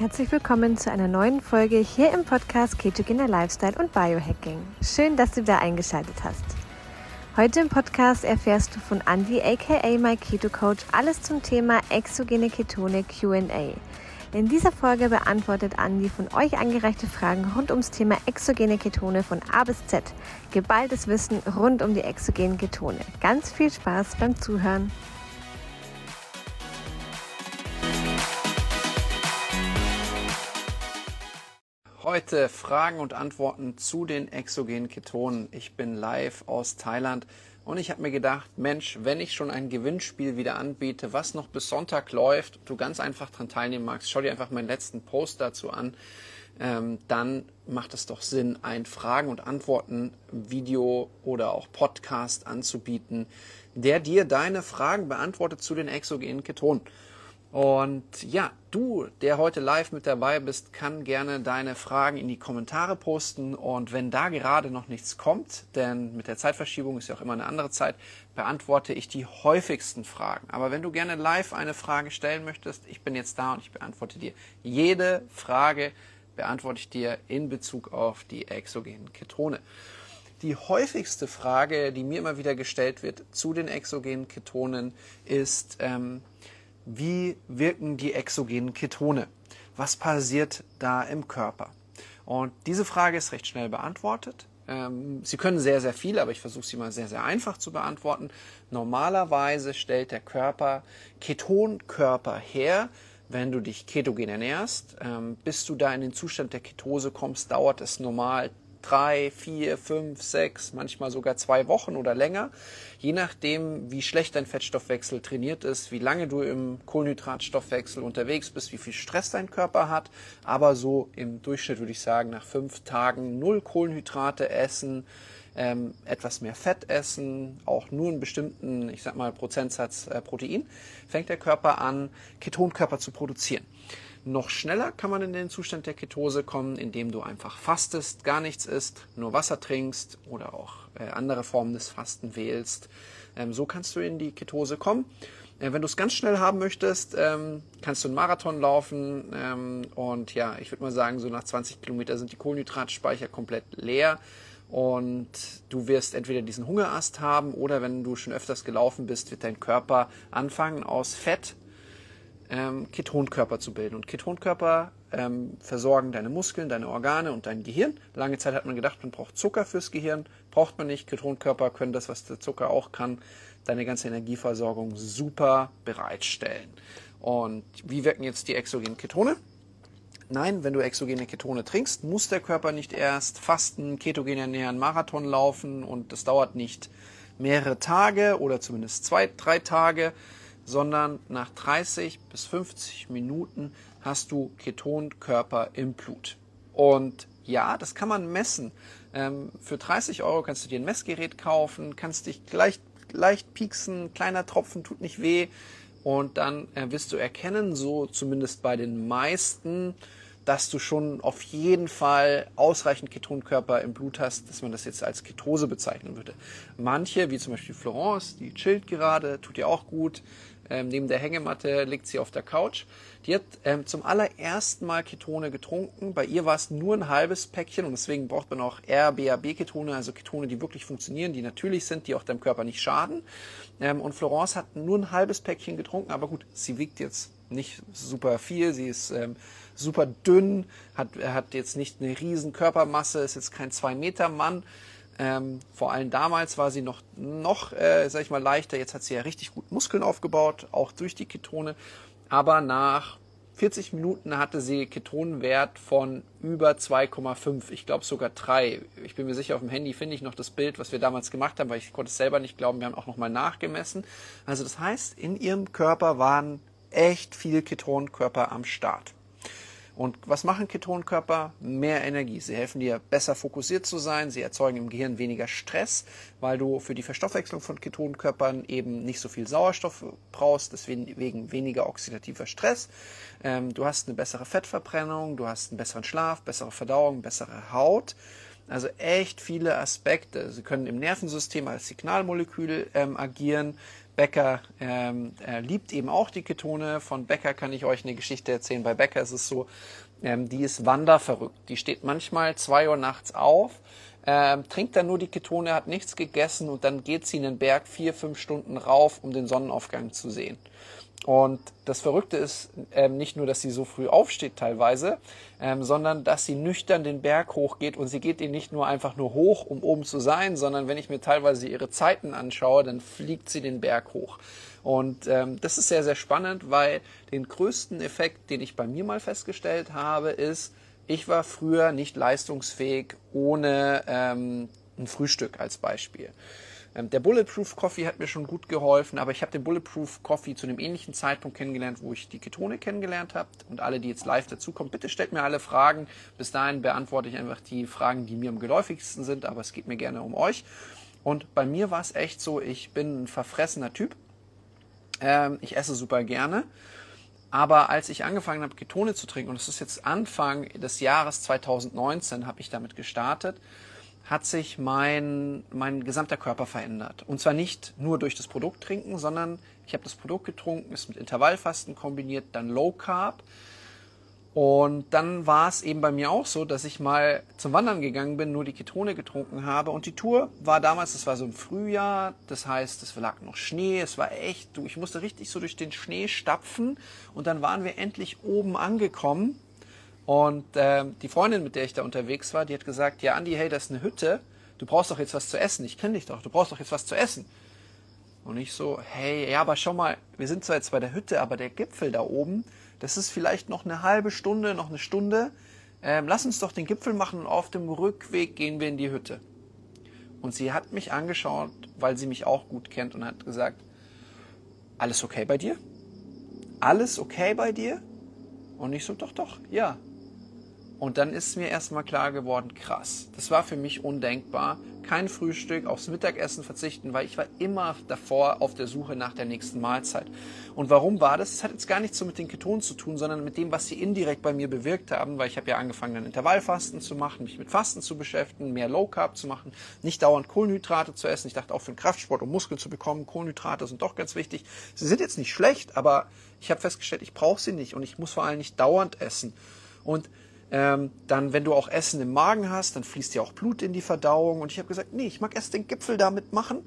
Herzlich willkommen zu einer neuen Folge hier im Podcast Ketogener Lifestyle und Biohacking. Schön, dass du wieder eingeschaltet hast. Heute im Podcast erfährst du von Andy aka My Keto Coach alles zum Thema exogene Ketone Q&A. In dieser Folge beantwortet Andy von euch angereichte Fragen rund ums Thema exogene Ketone von A bis Z. Geballtes Wissen rund um die exogenen Ketone. Ganz viel Spaß beim Zuhören. Heute Fragen und Antworten zu den exogenen Ketonen. Ich bin live aus Thailand und ich habe mir gedacht, Mensch, wenn ich schon ein Gewinnspiel wieder anbiete, was noch bis Sonntag läuft, du ganz einfach daran teilnehmen magst, schau dir einfach meinen letzten Post dazu an, ähm, dann macht es doch Sinn, ein Fragen und Antworten Video oder auch Podcast anzubieten, der dir deine Fragen beantwortet zu den exogenen Ketonen. Und ja, du, der heute live mit dabei bist, kann gerne deine Fragen in die Kommentare posten. Und wenn da gerade noch nichts kommt, denn mit der Zeitverschiebung ist ja auch immer eine andere Zeit, beantworte ich die häufigsten Fragen. Aber wenn du gerne live eine Frage stellen möchtest, ich bin jetzt da und ich beantworte dir jede Frage, beantworte ich dir in Bezug auf die exogenen Ketone. Die häufigste Frage, die mir immer wieder gestellt wird zu den exogenen Ketonen, ist, ähm, wie wirken die exogenen Ketone? Was passiert da im Körper? Und diese Frage ist recht schnell beantwortet. Ähm, sie können sehr, sehr viel, aber ich versuche sie mal sehr, sehr einfach zu beantworten. Normalerweise stellt der Körper Ketonkörper her, wenn du dich ketogen ernährst. Ähm, bis du da in den Zustand der Ketose kommst, dauert es normal drei, vier, fünf, sechs, manchmal sogar zwei Wochen oder länger, je nachdem, wie schlecht dein Fettstoffwechsel trainiert ist, wie lange du im Kohlenhydratstoffwechsel unterwegs bist, wie viel Stress dein Körper hat. Aber so im Durchschnitt würde ich sagen, nach fünf Tagen null Kohlenhydrate essen, ähm, etwas mehr Fett essen, auch nur einen bestimmten, ich sag mal, Prozentsatz äh, Protein, fängt der Körper an, Ketonkörper zu produzieren. Noch schneller kann man in den Zustand der Ketose kommen, indem du einfach fastest, gar nichts isst, nur Wasser trinkst oder auch äh, andere Formen des Fasten wählst. Ähm, so kannst du in die Ketose kommen. Äh, wenn du es ganz schnell haben möchtest, ähm, kannst du einen Marathon laufen ähm, und ja, ich würde mal sagen, so nach 20 Kilometern sind die Kohlenhydratspeicher komplett leer und du wirst entweder diesen Hungerast haben oder wenn du schon öfters gelaufen bist, wird dein Körper anfangen aus Fett ähm, Ketonkörper zu bilden. Und Ketonkörper ähm, versorgen deine Muskeln, deine Organe und dein Gehirn. Lange Zeit hat man gedacht, man braucht Zucker fürs Gehirn. Braucht man nicht. Ketonkörper können das, was der Zucker auch kann, deine ganze Energieversorgung super bereitstellen. Und wie wirken jetzt die exogenen Ketone? Nein, wenn du exogene Ketone trinkst, muss der Körper nicht erst fasten, ketogen ernähren, Marathon laufen und das dauert nicht mehrere Tage oder zumindest zwei, drei Tage, sondern nach 30 bis 50 Minuten hast du Ketonkörper im Blut. Und ja, das kann man messen. Ähm, für 30 Euro kannst du dir ein Messgerät kaufen, kannst dich leicht, leicht pieksen, kleiner Tropfen tut nicht weh und dann äh, wirst du erkennen, so zumindest bei den meisten, dass du schon auf jeden Fall ausreichend Ketonkörper im Blut hast, dass man das jetzt als Ketose bezeichnen würde. Manche, wie zum Beispiel Florence, die chillt gerade, tut ihr auch gut, ähm, neben der Hängematte liegt sie auf der Couch. Die hat ähm, zum allerersten Mal Ketone getrunken. Bei ihr war es nur ein halbes Päckchen und deswegen braucht man auch RBAB-Ketone, also Ketone, die wirklich funktionieren, die natürlich sind, die auch deinem Körper nicht schaden. Ähm, und Florence hat nur ein halbes Päckchen getrunken, aber gut, sie wiegt jetzt nicht super viel, sie ist ähm, super dünn, hat, hat jetzt nicht eine riesen Körpermasse, ist jetzt kein 2-Meter-Mann. Ähm, vor allem damals war sie noch, noch äh, sag ich mal, leichter. Jetzt hat sie ja richtig gut Muskeln aufgebaut, auch durch die Ketone. Aber nach 40 Minuten hatte sie Ketonwert von über 2,5. Ich glaube sogar 3. Ich bin mir sicher, auf dem Handy finde ich noch das Bild, was wir damals gemacht haben, weil ich konnte es selber nicht glauben. Wir haben auch nochmal nachgemessen. Also das heißt, in ihrem Körper waren echt viel Ketonkörper am Start. Und was machen Ketonkörper? Mehr Energie. Sie helfen dir besser fokussiert zu sein. Sie erzeugen im Gehirn weniger Stress, weil du für die Verstoffwechslung von Ketonkörpern eben nicht so viel Sauerstoff brauchst, deswegen weniger oxidativer Stress. Ähm, du hast eine bessere Fettverbrennung, du hast einen besseren Schlaf, bessere Verdauung, bessere Haut. Also echt viele Aspekte. Sie können im Nervensystem als Signalmolekül ähm, agieren. Becker ähm, liebt eben auch die Ketone. Von Becker kann ich euch eine Geschichte erzählen. Bei Becker ist es so, ähm, die ist wanderverrückt. Die steht manchmal zwei Uhr nachts auf, ähm, trinkt dann nur die Ketone, hat nichts gegessen und dann geht sie in den Berg vier, fünf Stunden rauf, um den Sonnenaufgang zu sehen. Und das Verrückte ist ähm, nicht nur, dass sie so früh aufsteht teilweise, ähm, sondern dass sie nüchtern den Berg hochgeht und sie geht ihn nicht nur einfach nur hoch, um oben zu sein, sondern wenn ich mir teilweise ihre Zeiten anschaue, dann fliegt sie den Berg hoch. Und ähm, das ist sehr, sehr spannend, weil den größten Effekt, den ich bei mir mal festgestellt habe, ist, ich war früher nicht leistungsfähig ohne ähm, ein Frühstück als Beispiel. Ähm, der Bulletproof Coffee hat mir schon gut geholfen, aber ich habe den Bulletproof Coffee zu einem ähnlichen Zeitpunkt kennengelernt, wo ich die Ketone kennengelernt habe. Und alle, die jetzt live dazukommen, bitte stellt mir alle Fragen. Bis dahin beantworte ich einfach die Fragen, die mir am geläufigsten sind, aber es geht mir gerne um euch. Und bei mir war es echt so, ich bin ein verfressener Typ. Ähm, ich esse super gerne. Aber als ich angefangen habe, Ketone zu trinken, und das ist jetzt Anfang des Jahres 2019, habe ich damit gestartet, hat sich mein, mein gesamter Körper verändert. Und zwar nicht nur durch das Produkt trinken, sondern ich habe das Produkt getrunken, ist mit Intervallfasten kombiniert, dann Low Carb. Und dann war es eben bei mir auch so, dass ich mal zum Wandern gegangen bin, nur die Ketone getrunken habe. Und die Tour war damals, das war so im Frühjahr, das heißt, es lag noch Schnee, es war echt, ich musste richtig so durch den Schnee stapfen. Und dann waren wir endlich oben angekommen und äh, die Freundin, mit der ich da unterwegs war, die hat gesagt, ja Andi, hey, das ist eine Hütte, du brauchst doch jetzt was zu essen, ich kenne dich doch, du brauchst doch jetzt was zu essen. Und ich so, hey, ja, aber schau mal, wir sind zwar jetzt bei der Hütte, aber der Gipfel da oben, das ist vielleicht noch eine halbe Stunde, noch eine Stunde. Ähm, lass uns doch den Gipfel machen und auf dem Rückweg gehen wir in die Hütte. Und sie hat mich angeschaut, weil sie mich auch gut kennt und hat gesagt, alles okay bei dir? Alles okay bei dir? Und ich so, doch, doch, ja. Und dann ist mir erstmal klar geworden, krass. Das war für mich undenkbar. Kein Frühstück, aufs Mittagessen verzichten, weil ich war immer davor auf der Suche nach der nächsten Mahlzeit. Und warum war das? Das hat jetzt gar nichts so mit den Ketonen zu tun, sondern mit dem, was sie indirekt bei mir bewirkt haben, weil ich habe ja angefangen, dann Intervallfasten zu machen, mich mit Fasten zu beschäftigen, mehr Low Carb zu machen, nicht dauernd Kohlenhydrate zu essen. Ich dachte auch für den Kraftsport, um Muskeln zu bekommen, Kohlenhydrate sind doch ganz wichtig. Sie sind jetzt nicht schlecht, aber ich habe festgestellt, ich brauche sie nicht und ich muss vor allem nicht dauernd essen. Und ähm, dann, wenn du auch Essen im Magen hast, dann fließt ja auch Blut in die Verdauung. Und ich habe gesagt, nee, ich mag erst den Gipfel damit machen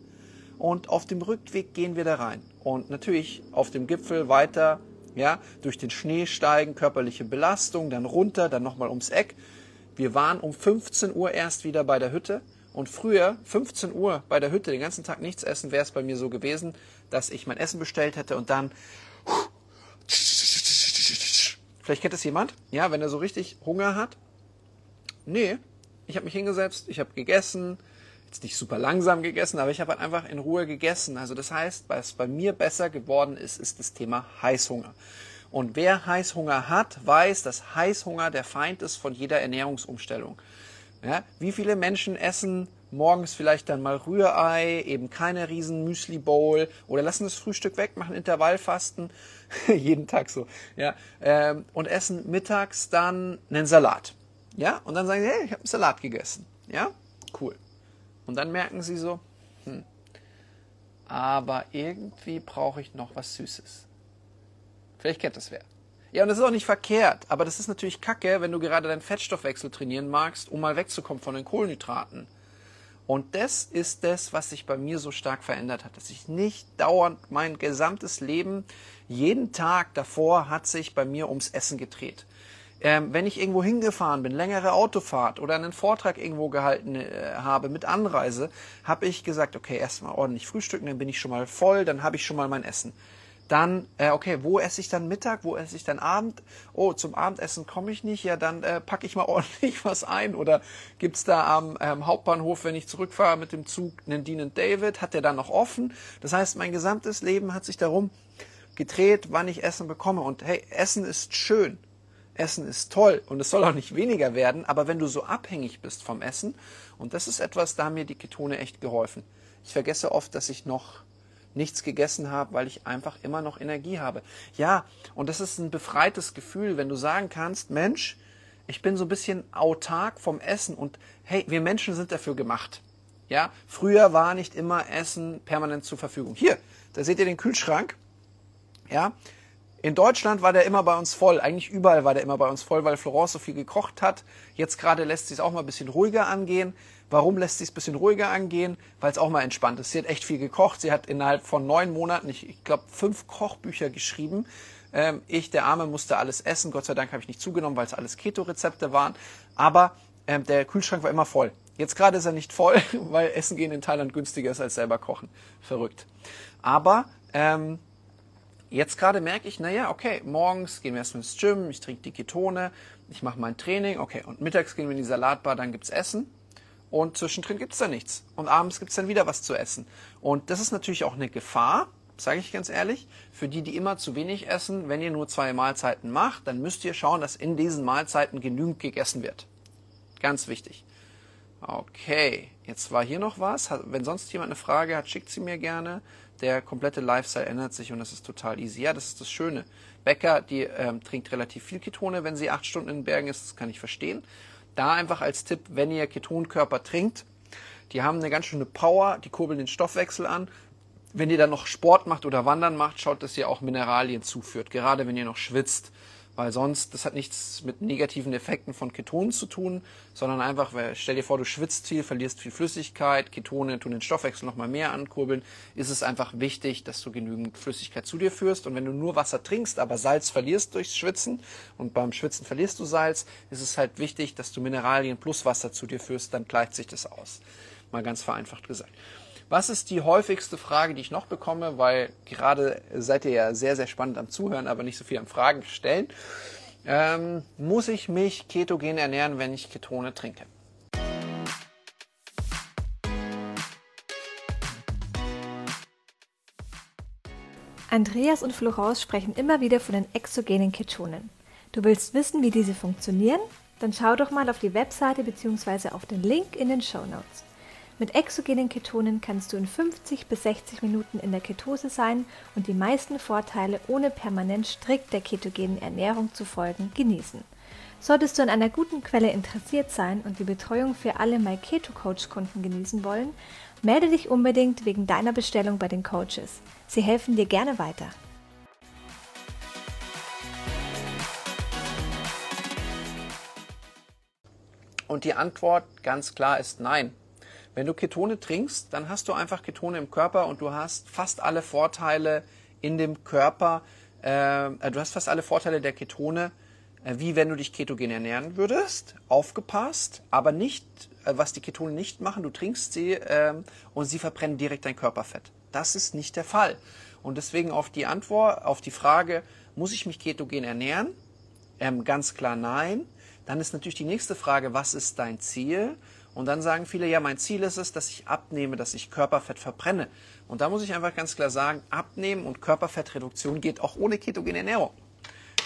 und auf dem Rückweg gehen wir da rein. Und natürlich auf dem Gipfel weiter, ja, durch den Schnee steigen, körperliche Belastung, dann runter, dann nochmal ums Eck. Wir waren um 15 Uhr erst wieder bei der Hütte. Und früher, 15 Uhr bei der Hütte, den ganzen Tag nichts essen, wäre es bei mir so gewesen, dass ich mein Essen bestellt hätte und dann Vielleicht kennt das jemand, ja, wenn er so richtig Hunger hat. Nee, ich habe mich hingesetzt, ich habe gegessen, jetzt nicht super langsam gegessen, aber ich habe halt einfach in Ruhe gegessen. Also das heißt, was bei mir besser geworden ist, ist das Thema Heißhunger. Und wer Heißhunger hat, weiß, dass Heißhunger der Feind ist von jeder Ernährungsumstellung. Ja, wie viele Menschen essen morgens vielleicht dann mal Rührei, eben keine riesen Müsli Bowl oder lassen das Frühstück weg, machen Intervallfasten, jeden Tag so, ja, ähm, und essen mittags dann einen Salat, ja, und dann sagen sie, hey, ich habe einen Salat gegessen, ja, cool. Und dann merken sie so, hm, aber irgendwie brauche ich noch was Süßes. Vielleicht kennt das wer. Ja, und das ist auch nicht verkehrt, aber das ist natürlich kacke, wenn du gerade deinen Fettstoffwechsel trainieren magst, um mal wegzukommen von den Kohlenhydraten. Und das ist das, was sich bei mir so stark verändert hat, dass ich nicht dauernd mein gesamtes Leben, jeden Tag davor hat sich bei mir ums Essen gedreht. Ähm, wenn ich irgendwo hingefahren bin, längere Autofahrt oder einen Vortrag irgendwo gehalten äh, habe mit Anreise, habe ich gesagt, okay, erstmal ordentlich frühstücken, dann bin ich schon mal voll, dann habe ich schon mal mein Essen. Dann, äh, okay, wo esse ich dann Mittag, wo esse ich dann Abend? Oh, zum Abendessen komme ich nicht, ja, dann äh, packe ich mal ordentlich was ein. Oder gibt's da am ähm, Hauptbahnhof, wenn ich zurückfahre mit dem Zug, einen Dean David, hat der dann noch offen? Das heißt, mein gesamtes Leben hat sich darum gedreht, wann ich Essen bekomme. Und hey, Essen ist schön. Essen ist toll und es soll auch nicht weniger werden, aber wenn du so abhängig bist vom Essen, und das ist etwas, da haben mir die Ketone echt geholfen. Ich vergesse oft, dass ich noch nichts gegessen habe, weil ich einfach immer noch Energie habe. Ja, und das ist ein befreites Gefühl, wenn du sagen kannst, Mensch, ich bin so ein bisschen autark vom Essen und hey, wir Menschen sind dafür gemacht. Ja, früher war nicht immer Essen permanent zur Verfügung. Hier, da seht ihr den Kühlschrank. Ja, in Deutschland war der immer bei uns voll. Eigentlich überall war der immer bei uns voll, weil Florence so viel gekocht hat. Jetzt gerade lässt sie es auch mal ein bisschen ruhiger angehen. Warum lässt sie es ein bisschen ruhiger angehen? Weil es auch mal entspannt ist. Sie hat echt viel gekocht. Sie hat innerhalb von neun Monaten, ich, ich glaube, fünf Kochbücher geschrieben. Ähm, ich, der Arme, musste alles essen. Gott sei Dank habe ich nicht zugenommen, weil es alles Keto-Rezepte waren. Aber ähm, der Kühlschrank war immer voll. Jetzt gerade ist er nicht voll, weil Essen gehen in Thailand günstiger ist als selber kochen. Verrückt. Aber ähm, jetzt gerade merke ich, naja, okay, morgens gehen wir erstmal ins Gym, ich trinke die Ketone, ich mache mein Training, okay, und mittags gehen wir in die Salatbar, dann gibt's Essen. Und zwischendrin gibt's da nichts. Und abends gibt's dann wieder was zu essen. Und das ist natürlich auch eine Gefahr, sage ich ganz ehrlich, für die, die immer zu wenig essen. Wenn ihr nur zwei Mahlzeiten macht, dann müsst ihr schauen, dass in diesen Mahlzeiten genügend gegessen wird. Ganz wichtig. Okay, jetzt war hier noch was. Wenn sonst jemand eine Frage hat, schickt sie mir gerne. Der komplette Lifestyle ändert sich und das ist total easy. Ja, das ist das Schöne. Becker, die ähm, trinkt relativ viel Ketone, wenn sie acht Stunden in den Bergen ist. Das kann ich verstehen. Da einfach als Tipp, wenn ihr Ketonkörper trinkt, die haben eine ganz schöne Power, die kurbeln den Stoffwechsel an. Wenn ihr dann noch Sport macht oder Wandern macht, schaut, dass ihr auch Mineralien zuführt, gerade wenn ihr noch schwitzt weil sonst, das hat nichts mit negativen Effekten von Ketonen zu tun, sondern einfach, stell dir vor, du schwitzt viel, verlierst viel Flüssigkeit, Ketone tun den Stoffwechsel nochmal mehr ankurbeln, ist es einfach wichtig, dass du genügend Flüssigkeit zu dir führst und wenn du nur Wasser trinkst, aber Salz verlierst durchs Schwitzen und beim Schwitzen verlierst du Salz, ist es halt wichtig, dass du Mineralien plus Wasser zu dir führst, dann gleicht sich das aus. Mal ganz vereinfacht gesagt. Was ist die häufigste Frage, die ich noch bekomme? Weil gerade seid ihr ja sehr, sehr spannend am Zuhören, aber nicht so viel am Fragen stellen. Ähm, muss ich mich ketogen ernähren, wenn ich Ketone trinke? Andreas und Florence sprechen immer wieder von den exogenen Ketonen. Du willst wissen, wie diese funktionieren? Dann schau doch mal auf die Webseite bzw. auf den Link in den Show Notes. Mit exogenen Ketonen kannst du in 50 bis 60 Minuten in der Ketose sein und die meisten Vorteile ohne permanent strikt der ketogenen Ernährung zu folgen genießen. Solltest du an einer guten Quelle interessiert sein und die Betreuung für alle MyKetoCoach-Kunden genießen wollen, melde dich unbedingt wegen deiner Bestellung bei den Coaches. Sie helfen dir gerne weiter. Und die Antwort ganz klar ist nein. Wenn du Ketone trinkst, dann hast du einfach Ketone im Körper und du hast fast alle Vorteile in dem Körper, äh, du hast fast alle Vorteile der Ketone, äh, wie wenn du dich ketogen ernähren würdest. Aufgepasst, aber nicht, äh, was die Ketone nicht machen, du trinkst sie äh, und sie verbrennen direkt dein Körperfett. Das ist nicht der Fall. Und deswegen auf die Antwort, auf die Frage, muss ich mich ketogen ernähren? Ähm, ganz klar nein. Dann ist natürlich die nächste Frage, was ist dein Ziel? Und dann sagen viele, ja, mein Ziel ist es, dass ich abnehme, dass ich Körperfett verbrenne. Und da muss ich einfach ganz klar sagen, Abnehmen und Körperfettreduktion geht auch ohne ketogene Ernährung.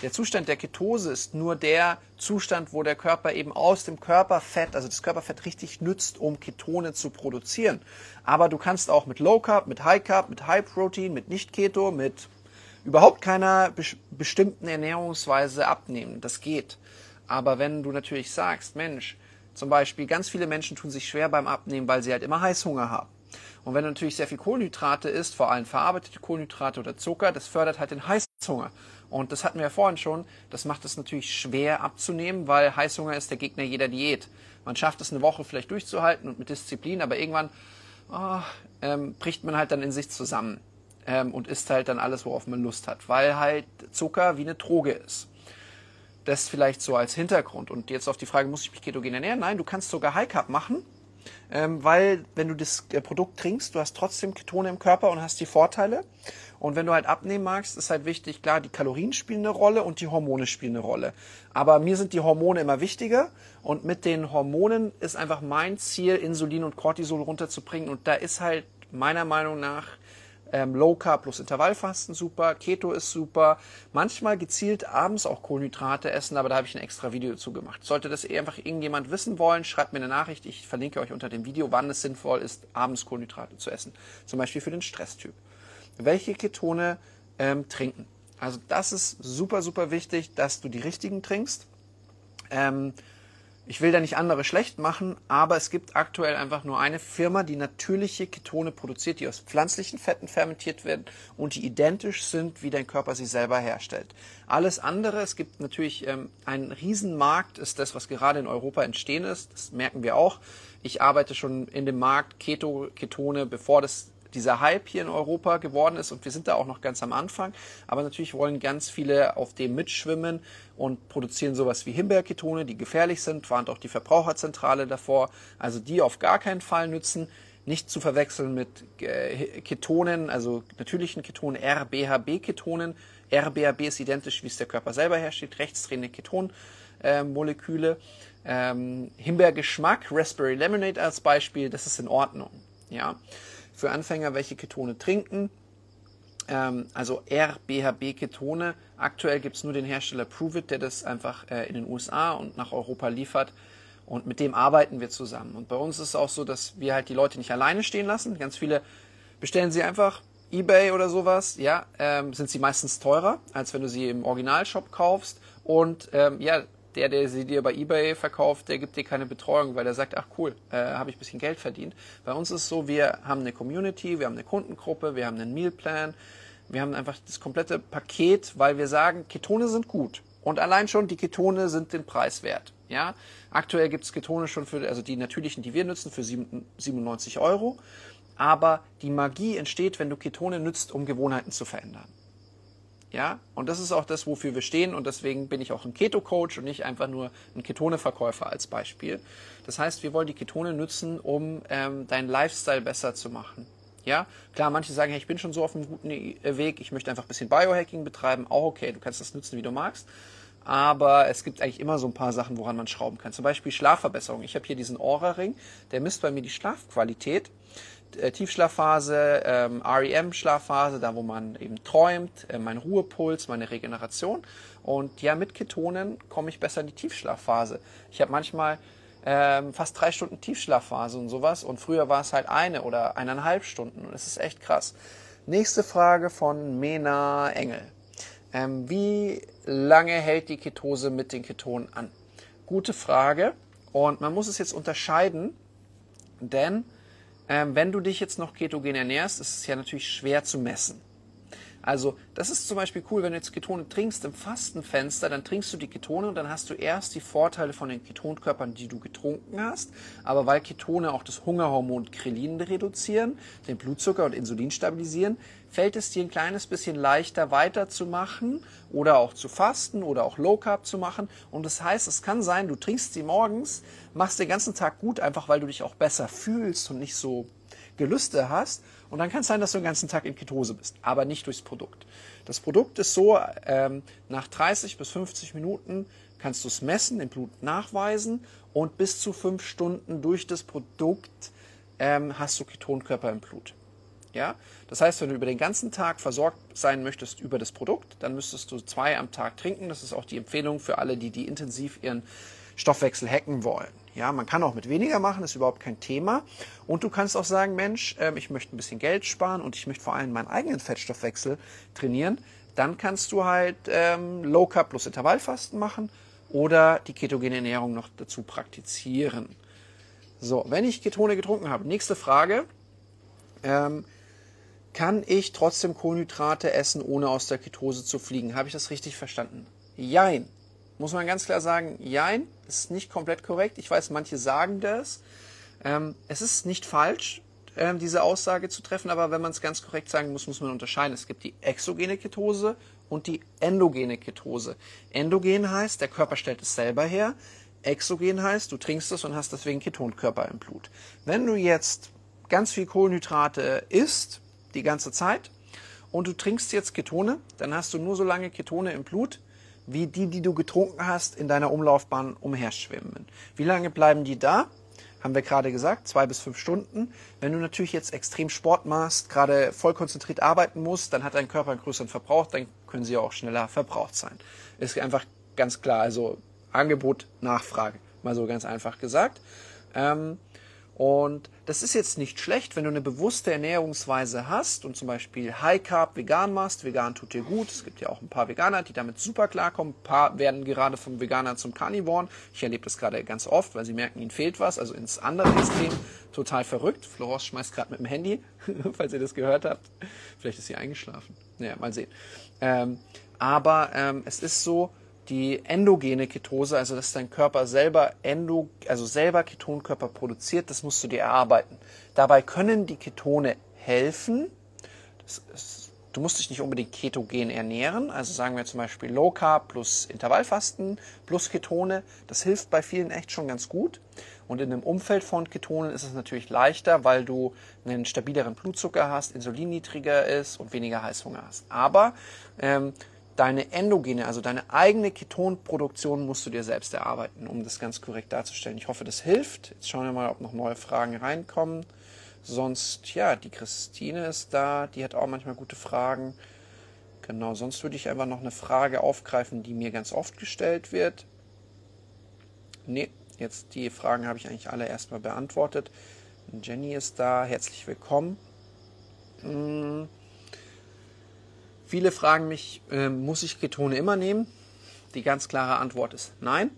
Der Zustand der Ketose ist nur der Zustand, wo der Körper eben aus dem Körperfett, also das Körperfett richtig nützt, um Ketone zu produzieren. Aber du kannst auch mit Low Carb, mit High Carb, mit High Protein, mit Nicht-Keto, mit überhaupt keiner bestimmten Ernährungsweise abnehmen. Das geht. Aber wenn du natürlich sagst, Mensch, zum Beispiel, ganz viele Menschen tun sich schwer beim Abnehmen, weil sie halt immer Heißhunger haben. Und wenn natürlich sehr viel Kohlenhydrate isst, vor allem verarbeitete Kohlenhydrate oder Zucker, das fördert halt den Heißhunger. Und das hatten wir ja vorhin schon, das macht es natürlich schwer abzunehmen, weil Heißhunger ist der Gegner jeder Diät. Man schafft es eine Woche vielleicht durchzuhalten und mit Disziplin, aber irgendwann oh, ähm, bricht man halt dann in sich zusammen ähm, und isst halt dann alles, worauf man Lust hat, weil halt Zucker wie eine Droge ist. Das vielleicht so als Hintergrund. Und jetzt auf die Frage, muss ich mich ketogen ernähren? Nein, du kannst sogar High Carb machen, ähm, weil wenn du das äh, Produkt trinkst, du hast trotzdem Ketone im Körper und hast die Vorteile. Und wenn du halt abnehmen magst, ist halt wichtig, klar, die Kalorien spielen eine Rolle und die Hormone spielen eine Rolle. Aber mir sind die Hormone immer wichtiger und mit den Hormonen ist einfach mein Ziel, Insulin und Cortisol runterzubringen. Und da ist halt meiner Meinung nach ähm, Low Carb plus Intervallfasten super, Keto ist super. Manchmal gezielt abends auch Kohlenhydrate essen, aber da habe ich ein extra Video zu gemacht. Sollte das eh einfach irgendjemand wissen wollen, schreibt mir eine Nachricht. Ich verlinke euch unter dem Video, wann es sinnvoll ist, abends Kohlenhydrate zu essen. Zum Beispiel für den Stresstyp. Welche Ketone ähm, trinken? Also das ist super, super wichtig, dass du die richtigen trinkst. Ähm, ich will da nicht andere schlecht machen, aber es gibt aktuell einfach nur eine Firma, die natürliche Ketone produziert, die aus pflanzlichen Fetten fermentiert werden und die identisch sind, wie dein Körper sie selber herstellt. Alles andere, es gibt natürlich ähm, einen Riesenmarkt, ist das, was gerade in Europa entstehen ist. Das merken wir auch. Ich arbeite schon in dem Markt Keto, Ketone, bevor das dieser Hype hier in Europa geworden ist und wir sind da auch noch ganz am Anfang. Aber natürlich wollen ganz viele auf dem mitschwimmen und produzieren sowas wie Himbeerketone, die gefährlich sind, warnt auch die Verbraucherzentrale davor. Also die auf gar keinen Fall nützen. Nicht zu verwechseln mit äh, Ketonen, also natürlichen Ketonen, RBHB-Ketonen. RBHB ist identisch, wie es der Körper selber herstellt, rechtsdrehende Ketonmoleküle. Ähm, Himbeergeschmack, Raspberry Lemonade als Beispiel, das ist in Ordnung. Ja für Anfänger, welche Ketone trinken. Ähm, also RBHB-Ketone. Aktuell gibt es nur den Hersteller Provit, der das einfach äh, in den USA und nach Europa liefert. Und mit dem arbeiten wir zusammen. Und bei uns ist es auch so, dass wir halt die Leute nicht alleine stehen lassen. Ganz viele bestellen sie einfach eBay oder sowas, ja, ähm, sind sie meistens teurer, als wenn du sie im Originalshop kaufst. Und ähm, ja, der, der sie dir bei eBay verkauft, der gibt dir keine Betreuung, weil er sagt, ach cool, äh, habe ich ein bisschen Geld verdient. Bei uns ist es so, wir haben eine Community, wir haben eine Kundengruppe, wir haben einen Mealplan, wir haben einfach das komplette Paket, weil wir sagen, Ketone sind gut. Und allein schon die Ketone sind den Preis wert. Ja? Aktuell gibt es Ketone schon für, also die natürlichen, die wir nutzen, für 97 Euro. Aber die Magie entsteht, wenn du Ketone nützt, um Gewohnheiten zu verändern. Ja, und das ist auch das, wofür wir stehen und deswegen bin ich auch ein Keto-Coach und nicht einfach nur ein Ketone-Verkäufer als Beispiel. Das heißt, wir wollen die Ketone nutzen, um ähm, deinen Lifestyle besser zu machen. Ja, klar, manche sagen, hey, ich bin schon so auf einem guten äh, Weg, ich möchte einfach ein bisschen Biohacking betreiben. Auch okay, du kannst das nutzen, wie du magst. Aber es gibt eigentlich immer so ein paar Sachen, woran man schrauben kann. Zum Beispiel Schlafverbesserung. Ich habe hier diesen Aura-Ring, der misst bei mir die Schlafqualität. Äh, Tiefschlafphase, ähm, REM-Schlafphase, da wo man eben träumt, äh, mein Ruhepuls, meine Regeneration. Und ja, mit Ketonen komme ich besser in die Tiefschlafphase. Ich habe manchmal ähm, fast drei Stunden Tiefschlafphase und sowas. Und früher war es halt eine oder eineinhalb Stunden. Und es ist echt krass. Nächste Frage von Mena Engel. Ähm, wie lange hält die Ketose mit den Ketonen an? Gute Frage. Und man muss es jetzt unterscheiden, denn ähm, wenn du dich jetzt noch ketogen ernährst, ist es ja natürlich schwer zu messen. Also das ist zum Beispiel cool, wenn du jetzt Ketone trinkst im Fastenfenster, dann trinkst du die Ketone und dann hast du erst die Vorteile von den Ketonkörpern, die du getrunken hast. Aber weil Ketone auch das Hungerhormon Krelin reduzieren, den Blutzucker und Insulin stabilisieren, fällt es dir ein kleines bisschen leichter weiterzumachen oder auch zu fasten oder auch Low Carb zu machen. Und das heißt, es kann sein, du trinkst sie morgens, machst den ganzen Tag gut, einfach weil du dich auch besser fühlst und nicht so Gelüste hast. Und dann kann es sein, dass du den ganzen Tag in Ketose bist, aber nicht durchs Produkt. Das Produkt ist so, ähm, nach 30 bis 50 Minuten kannst du es messen, im Blut nachweisen und bis zu fünf Stunden durch das Produkt ähm, hast du Ketonkörper im Blut. Ja? Das heißt, wenn du über den ganzen Tag versorgt sein möchtest über das Produkt, dann müsstest du zwei am Tag trinken. Das ist auch die Empfehlung für alle, die, die intensiv ihren Stoffwechsel hacken wollen. Ja, man kann auch mit weniger machen, ist überhaupt kein Thema. Und du kannst auch sagen, Mensch, äh, ich möchte ein bisschen Geld sparen und ich möchte vor allem meinen eigenen Fettstoffwechsel trainieren. Dann kannst du halt ähm, Low Carb plus Intervallfasten machen oder die ketogene Ernährung noch dazu praktizieren. So, wenn ich Ketone getrunken habe, nächste Frage. Ähm, kann ich trotzdem Kohlenhydrate essen, ohne aus der Ketose zu fliegen? Habe ich das richtig verstanden? Jein muss man ganz klar sagen, jein, ist nicht komplett korrekt. Ich weiß, manche sagen das. Ähm, es ist nicht falsch, ähm, diese Aussage zu treffen, aber wenn man es ganz korrekt sagen muss, muss man unterscheiden. Es gibt die exogene Ketose und die endogene Ketose. Endogen heißt, der Körper stellt es selber her. Exogen heißt, du trinkst es und hast deswegen Ketonkörper im Blut. Wenn du jetzt ganz viel Kohlenhydrate isst, die ganze Zeit, und du trinkst jetzt Ketone, dann hast du nur so lange Ketone im Blut, wie die, die du getrunken hast, in deiner Umlaufbahn umherschwimmen. Wie lange bleiben die da? Haben wir gerade gesagt, zwei bis fünf Stunden. Wenn du natürlich jetzt extrem Sport machst, gerade voll konzentriert arbeiten musst, dann hat dein Körper einen größeren Verbrauch, dann können sie auch schneller verbraucht sein. Ist einfach ganz klar, also Angebot, Nachfrage, mal so ganz einfach gesagt. Ähm, Und das ist jetzt nicht schlecht, wenn du eine bewusste Ernährungsweise hast und zum Beispiel High Carb vegan machst. Vegan tut dir gut. Es gibt ja auch ein paar Veganer, die damit super klarkommen. Ein paar werden gerade vom Veganer zum Carnivoren. Ich erlebe das gerade ganz oft, weil sie merken, ihnen fehlt was. Also ins andere Extrem. Total verrückt. Florence schmeißt gerade mit dem Handy, falls ihr das gehört habt. Vielleicht ist sie eingeschlafen. Naja, mal sehen. Ähm, aber ähm, es ist so, die endogene Ketose, also dass dein Körper selber endo, also selber Ketonkörper produziert, das musst du dir erarbeiten. Dabei können die Ketone helfen. Ist, du musst dich nicht unbedingt ketogen ernähren, also sagen wir zum Beispiel Low Carb plus Intervallfasten plus Ketone, das hilft bei vielen echt schon ganz gut. Und in einem Umfeld von Ketonen ist es natürlich leichter, weil du einen stabileren Blutzucker hast, Insulin niedriger ist und weniger Heißhunger hast. Aber ähm, deine endogene, also deine eigene Ketonproduktion musst du dir selbst erarbeiten, um das ganz korrekt darzustellen. Ich hoffe, das hilft. Jetzt schauen wir mal, ob noch neue Fragen reinkommen. Sonst, ja, die Christine ist da, die hat auch manchmal gute Fragen. Genau, sonst würde ich einfach noch eine Frage aufgreifen, die mir ganz oft gestellt wird. Nee, jetzt die Fragen habe ich eigentlich alle erstmal beantwortet. Jenny ist da, herzlich willkommen. Hm. Viele fragen mich, äh, muss ich Ketone immer nehmen? Die ganz klare Antwort ist nein.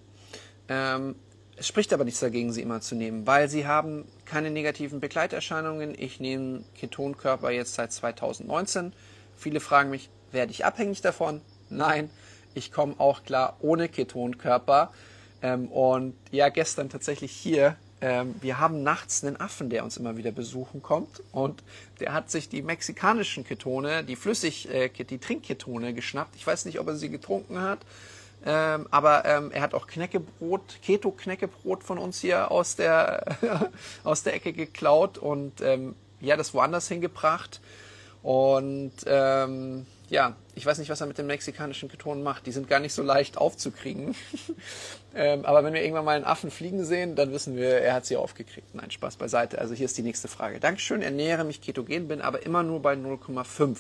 Ähm, es spricht aber nichts dagegen, sie immer zu nehmen, weil sie haben keine negativen Begleiterscheinungen. Ich nehme Ketonkörper jetzt seit 2019. Viele fragen mich, werde ich abhängig davon? Nein, ich komme auch klar ohne Ketonkörper. Ähm, und ja, gestern tatsächlich hier ähm, wir haben nachts einen Affen, der uns immer wieder besuchen kommt und der hat sich die mexikanischen Ketone, die Flüssig, äh, die Trinkketone geschnappt. Ich weiß nicht, ob er sie getrunken hat, ähm, aber ähm, er hat auch Knäckebrot, Keto-Knäckebrot von uns hier aus der, aus der Ecke geklaut und ähm, ja, das woanders hingebracht. Und ähm, ja, ich weiß nicht, was er mit den mexikanischen Ketonen macht. Die sind gar nicht so leicht aufzukriegen. ähm, aber wenn wir irgendwann mal einen Affen fliegen sehen, dann wissen wir, er hat sie aufgekriegt. Nein, Spaß beiseite. Also hier ist die nächste Frage. Dankeschön, ernähre mich ketogen, bin aber immer nur bei 0,5.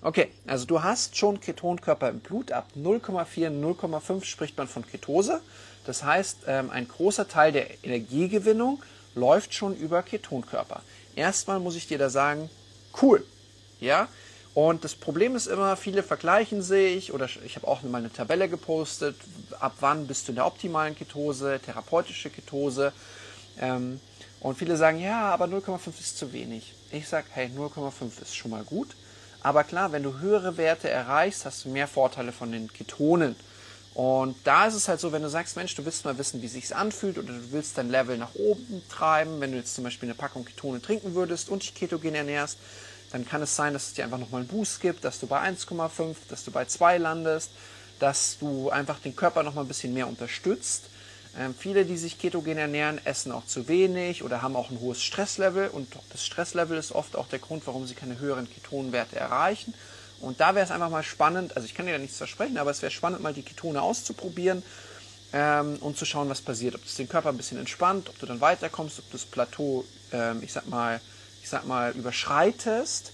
Okay, also du hast schon Ketonkörper im Blut. Ab 0,4, 0,5 spricht man von Ketose. Das heißt, ähm, ein großer Teil der Energiegewinnung läuft schon über Ketonkörper. Erstmal muss ich dir da sagen, cool. Ja, und das Problem ist immer, viele vergleichen sich, oder ich habe auch mal eine Tabelle gepostet, ab wann bist du in der optimalen Ketose, therapeutische Ketose. Ähm, und viele sagen, ja, aber 0,5 ist zu wenig. Ich sage, hey, 0,5 ist schon mal gut. Aber klar, wenn du höhere Werte erreichst, hast du mehr Vorteile von den Ketonen. Und da ist es halt so, wenn du sagst, Mensch, du willst mal wissen, wie es sich anfühlt oder du willst dein Level nach oben treiben, wenn du jetzt zum Beispiel eine Packung Ketone trinken würdest und dich ketogen ernährst, dann kann es sein, dass es dir einfach nochmal einen Boost gibt, dass du bei 1,5, dass du bei 2 landest, dass du einfach den Körper nochmal ein bisschen mehr unterstützt. Ähm, viele, die sich ketogen ernähren, essen auch zu wenig oder haben auch ein hohes Stresslevel und das Stresslevel ist oft auch der Grund, warum sie keine höheren Ketonwerte erreichen. Und da wäre es einfach mal spannend, also ich kann dir da nichts versprechen, aber es wäre spannend, mal die Ketone auszuprobieren ähm, und zu schauen, was passiert. Ob das den Körper ein bisschen entspannt, ob du dann weiterkommst, ob das Plateau, ähm, ich sag mal, ich sag mal, überschreitest.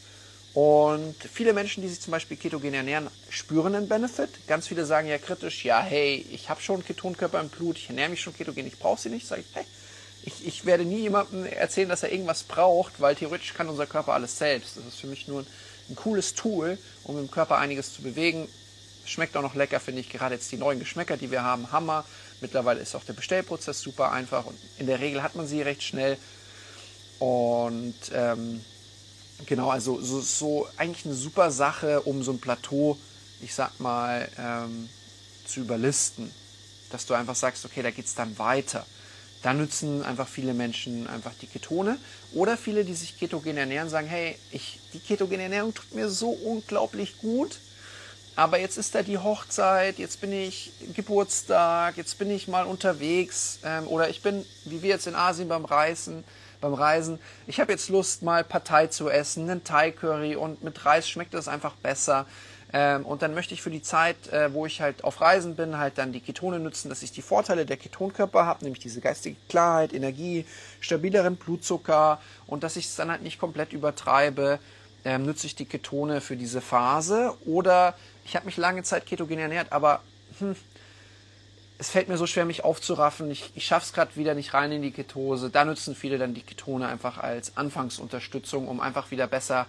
Und viele Menschen, die sich zum Beispiel ketogen ernähren, spüren einen Benefit. Ganz viele sagen ja kritisch, ja, hey, ich habe schon Ketonkörper im Blut, ich ernähre mich schon ketogen, ich brauche sie nicht. Sag ich, hey, ich, ich werde nie jemandem erzählen, dass er irgendwas braucht, weil theoretisch kann unser Körper alles selbst. Das ist für mich nur ein, ein cooles Tool, um im Körper einiges zu bewegen. Schmeckt auch noch lecker, finde ich. Gerade jetzt die neuen Geschmäcker, die wir haben, Hammer. Mittlerweile ist auch der Bestellprozess super einfach und in der Regel hat man sie recht schnell. Und ähm, genau, also so, so, eigentlich eine super Sache, um so ein Plateau, ich sag mal, ähm, zu überlisten. Dass du einfach sagst, okay, da geht es dann weiter. Da nützen einfach viele Menschen einfach die Ketone. Oder viele, die sich ketogen ernähren, sagen, hey, ich, die ketogene Ernährung tut mir so unglaublich gut. Aber jetzt ist da die Hochzeit, jetzt bin ich Geburtstag, jetzt bin ich mal unterwegs ähm, oder ich bin, wie wir jetzt in Asien beim Reisen, beim Reisen. Ich habe jetzt Lust, mal Partei zu essen, einen Thai-Curry und mit Reis schmeckt das einfach besser. Ähm, und dann möchte ich für die Zeit, äh, wo ich halt auf Reisen bin, halt dann die Ketone nutzen, dass ich die Vorteile der Ketonkörper habe, nämlich diese geistige Klarheit, Energie, stabileren Blutzucker und dass ich es dann halt nicht komplett übertreibe. Ähm, nutze ich die Ketone für diese Phase oder ich habe mich lange Zeit ketogen ernährt, aber hm, es fällt mir so schwer, mich aufzuraffen. Ich, ich schaffe es gerade wieder nicht rein in die Ketose. Da nutzen viele dann die Ketone einfach als Anfangsunterstützung, um einfach wieder besser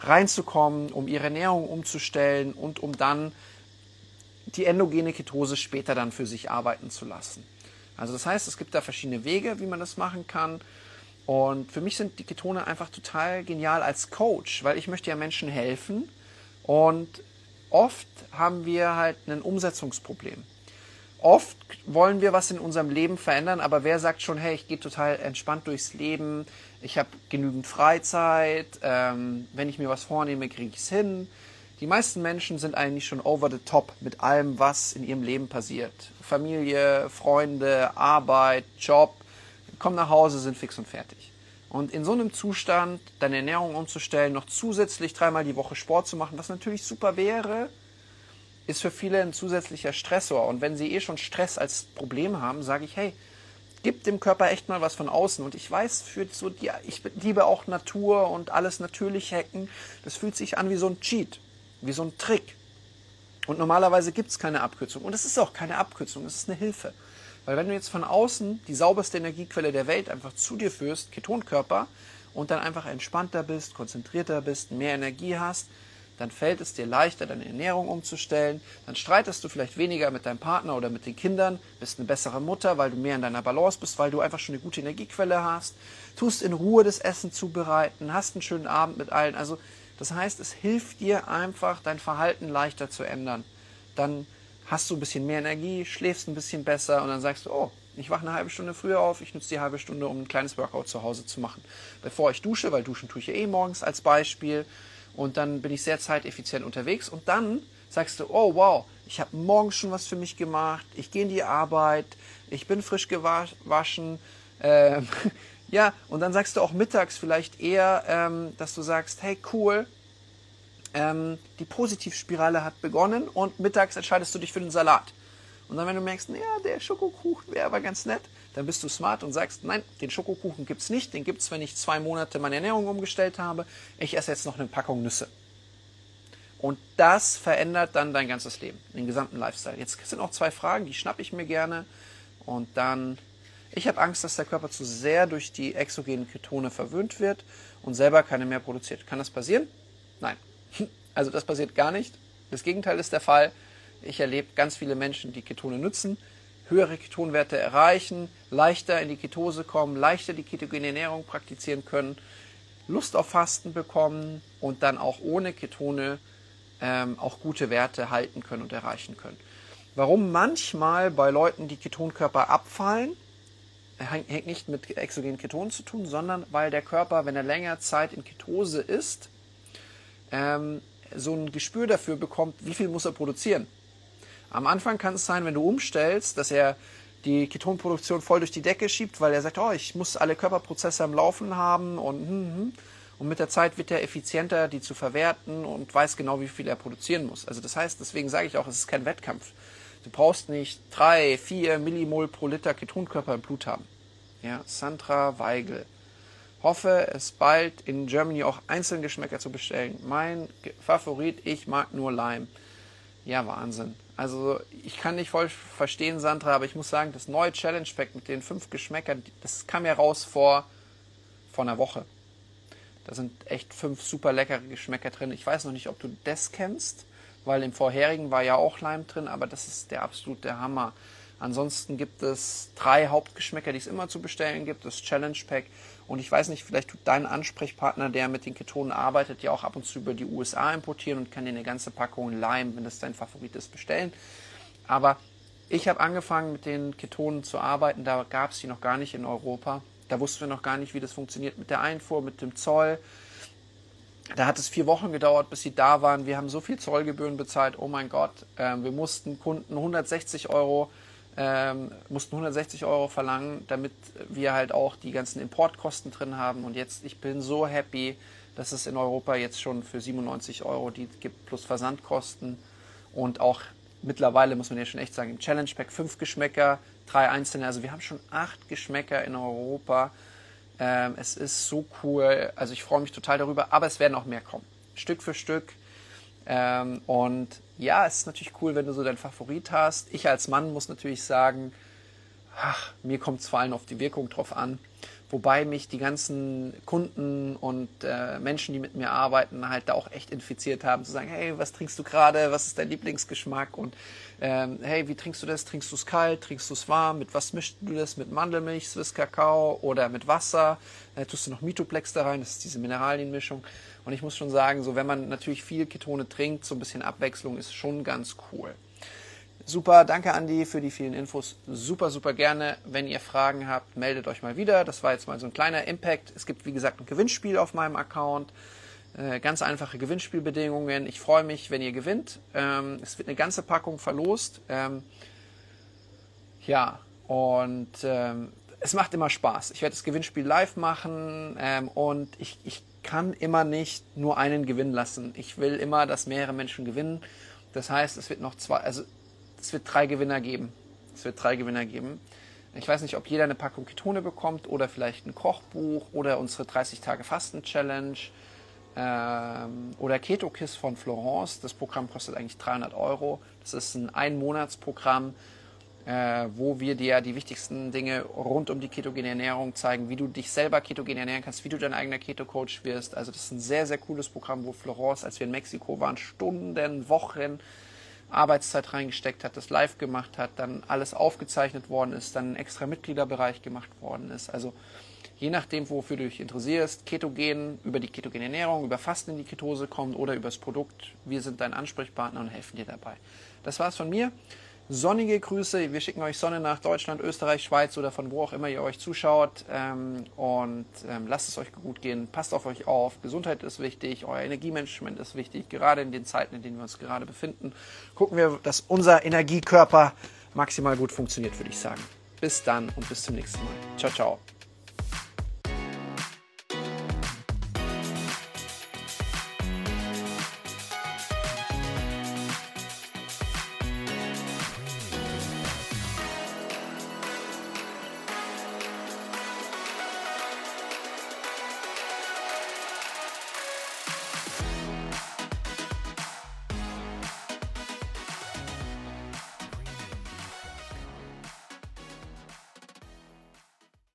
reinzukommen, um ihre Ernährung umzustellen und um dann die endogene Ketose später dann für sich arbeiten zu lassen. Also das heißt, es gibt da verschiedene Wege, wie man das machen kann. Und für mich sind die Ketone einfach total genial als Coach, weil ich möchte ja Menschen helfen. Und oft haben wir halt ein Umsetzungsproblem. Oft wollen wir was in unserem Leben verändern, aber wer sagt schon, hey, ich gehe total entspannt durchs Leben, ich habe genügend Freizeit, ähm, wenn ich mir was vornehme, kriege ich es hin. Die meisten Menschen sind eigentlich schon over the top mit allem, was in ihrem Leben passiert. Familie, Freunde, Arbeit, Job, kommen nach Hause, sind fix und fertig. Und in so einem Zustand deine Ernährung umzustellen, noch zusätzlich dreimal die Woche Sport zu machen, was natürlich super wäre, ist für viele ein zusätzlicher Stressor. Und wenn sie eh schon Stress als Problem haben, sage ich, hey, gib dem Körper echt mal was von außen. Und ich weiß, für so die, ich liebe auch Natur und alles natürlich hacken. Das fühlt sich an wie so ein Cheat wie so ein Trick. Und normalerweise gibt es keine Abkürzung. Und es ist auch keine Abkürzung, es ist eine Hilfe. Weil wenn du jetzt von außen die sauberste Energiequelle der Welt einfach zu dir führst, Ketonkörper, und dann einfach entspannter bist, konzentrierter bist, mehr Energie hast, dann fällt es dir leichter, deine Ernährung umzustellen. Dann streitest du vielleicht weniger mit deinem Partner oder mit den Kindern, bist eine bessere Mutter, weil du mehr in deiner Balance bist, weil du einfach schon eine gute Energiequelle hast, tust in Ruhe das Essen zubereiten, hast einen schönen Abend mit allen. Also das heißt, es hilft dir einfach, dein Verhalten leichter zu ändern. Dann hast du ein bisschen mehr Energie, schläfst ein bisschen besser und dann sagst du, oh, ich wache eine halbe Stunde früher auf, ich nutze die halbe Stunde, um ein kleines Workout zu Hause zu machen. Bevor ich dusche, weil duschen tue ich ja eh morgens als Beispiel. Und dann bin ich sehr zeiteffizient unterwegs. Und dann sagst du, oh wow, ich habe morgens schon was für mich gemacht, ich gehe in die Arbeit, ich bin frisch gewaschen, äh, ja, und dann sagst du auch mittags vielleicht eher, ähm, dass du sagst, hey cool, ähm, die Positivspirale hat begonnen und mittags entscheidest du dich für den Salat. Und dann, wenn du merkst, ja, der Schokokuchen wäre aber ganz nett, dann bist du smart und sagst, nein, den Schokokuchen gibt es nicht, den gibt es, wenn ich zwei Monate meine Ernährung umgestellt habe. Ich esse jetzt noch eine Packung Nüsse. Und das verändert dann dein ganzes Leben, den gesamten Lifestyle. Jetzt sind noch zwei Fragen, die schnappe ich mir gerne. Und dann ich habe Angst, dass der Körper zu sehr durch die exogenen Ketone verwöhnt wird und selber keine mehr produziert. Kann das passieren? Nein. Also das passiert gar nicht. Das Gegenteil ist der Fall. Ich erlebe ganz viele Menschen, die Ketone nutzen, höhere Ketonwerte erreichen, leichter in die Ketose kommen, leichter die ketogene Ernährung praktizieren können, Lust auf Fasten bekommen und dann auch ohne Ketone ähm, auch gute Werte halten können und erreichen können. Warum manchmal bei Leuten die Ketonkörper abfallen, hängt nicht mit exogenen Ketonen zu tun, sondern weil der Körper, wenn er länger Zeit in Ketose ist, ähm, so ein Gespür dafür bekommt, wie viel muss er produzieren. Am Anfang kann es sein, wenn du umstellst, dass er die Ketonproduktion voll durch die Decke schiebt, weil er sagt, oh, ich muss alle Körperprozesse am Laufen haben und hm, hm. und mit der Zeit wird er effizienter, die zu verwerten und weiß genau, wie viel er produzieren muss. Also das heißt, deswegen sage ich auch, es ist kein Wettkampf. Du brauchst nicht drei, vier Millimol pro Liter Ketonkörper im Blut haben. Ja, Sandra Weigel. Hoffe, es bald in Germany auch einzelne Geschmäcker zu bestellen. Mein Favorit, ich mag nur Lime. Ja, Wahnsinn. Also ich kann nicht voll verstehen, Sandra, aber ich muss sagen, das neue Challenge Pack mit den fünf Geschmäckern, das kam ja raus vor, vor einer Woche. Da sind echt fünf super leckere Geschmäcker drin. Ich weiß noch nicht, ob du das kennst weil im vorherigen war ja auch Leim drin, aber das ist der absolute Hammer. Ansonsten gibt es drei Hauptgeschmäcker, die es immer zu bestellen gibt. Das Challenge Pack. Und ich weiß nicht, vielleicht tut dein Ansprechpartner, der mit den Ketonen arbeitet, ja auch ab und zu über die USA importieren und kann dir eine ganze Packung Lime, wenn das dein Favorit ist, bestellen. Aber ich habe angefangen mit den Ketonen zu arbeiten, da gab es die noch gar nicht in Europa. Da wussten wir noch gar nicht, wie das funktioniert mit der Einfuhr, mit dem Zoll. Da hat es vier Wochen gedauert, bis sie da waren. Wir haben so viel Zollgebühren bezahlt. Oh mein Gott, ähm, wir mussten Kunden 160 Euro ähm, mussten 160 Euro verlangen, damit wir halt auch die ganzen Importkosten drin haben. Und jetzt, ich bin so happy, dass es in Europa jetzt schon für 97 Euro die gibt, plus Versandkosten. Und auch mittlerweile, muss man ja schon echt sagen, im Challenge Pack fünf Geschmäcker, drei einzelne. Also wir haben schon acht Geschmäcker in Europa. Ähm, es ist so cool. Also ich freue mich total darüber, aber es werden auch mehr kommen. Stück für Stück. Ähm, und ja, es ist natürlich cool, wenn du so deinen Favorit hast. Ich als Mann muss natürlich sagen, ach, mir kommt es vor allem auf die Wirkung drauf an. Wobei mich die ganzen Kunden und äh, Menschen, die mit mir arbeiten, halt da auch echt infiziert haben, zu sagen, hey, was trinkst du gerade, was ist dein Lieblingsgeschmack und ähm, hey, wie trinkst du das? Trinkst du es kalt, trinkst du es warm, mit was mischst du das? Mit Mandelmilch, Swiss Kakao oder mit Wasser? Äh, tust du noch Mitoplex da rein, das ist diese Mineralienmischung. Und ich muss schon sagen, so wenn man natürlich viel Ketone trinkt, so ein bisschen Abwechslung ist schon ganz cool. Super, danke Andi für die vielen Infos. Super, super gerne. Wenn ihr Fragen habt, meldet euch mal wieder. Das war jetzt mal so ein kleiner Impact. Es gibt, wie gesagt, ein Gewinnspiel auf meinem Account. Äh, ganz einfache Gewinnspielbedingungen. Ich freue mich, wenn ihr gewinnt. Ähm, es wird eine ganze Packung verlost. Ähm, ja, und ähm, es macht immer Spaß. Ich werde das Gewinnspiel live machen und ich, ich kann immer nicht nur einen gewinnen lassen. Ich will immer, dass mehrere Menschen gewinnen. Das heißt, es wird noch zwei, also es wird drei Gewinner geben. Es wird drei Gewinner geben. Ich weiß nicht, ob jeder eine Packung Ketone bekommt oder vielleicht ein Kochbuch oder unsere 30 Tage Fasten Challenge ähm, oder Keto Kiss von Florence. Das Programm kostet eigentlich 300 Euro. Das ist ein Einmonatsprogramm, äh, wo wir dir die wichtigsten Dinge rund um die ketogene Ernährung zeigen, wie du dich selber ketogen ernähren kannst, wie du dein eigener Keto-Coach wirst. Also das ist ein sehr, sehr cooles Programm, wo Florence, als wir in Mexiko waren, Stunden, Wochen Arbeitszeit reingesteckt hat, das live gemacht hat, dann alles aufgezeichnet worden ist, dann ein extra Mitgliederbereich gemacht worden ist. Also je nachdem, wofür du dich interessierst, Ketogen, über die ketogene Ernährung, über Fasten in die Ketose kommt oder über das Produkt. Wir sind dein Ansprechpartner und helfen dir dabei. Das war's von mir. Sonnige Grüße. Wir schicken euch Sonne nach Deutschland, Österreich, Schweiz oder von wo auch immer ihr euch zuschaut. Ähm, und ähm, lasst es euch gut gehen. Passt auf euch auf. Gesundheit ist wichtig. Euer Energiemanagement ist wichtig. Gerade in den Zeiten, in denen wir uns gerade befinden, gucken wir, dass unser Energiekörper maximal gut funktioniert, würde ich sagen. Bis dann und bis zum nächsten Mal. Ciao, ciao.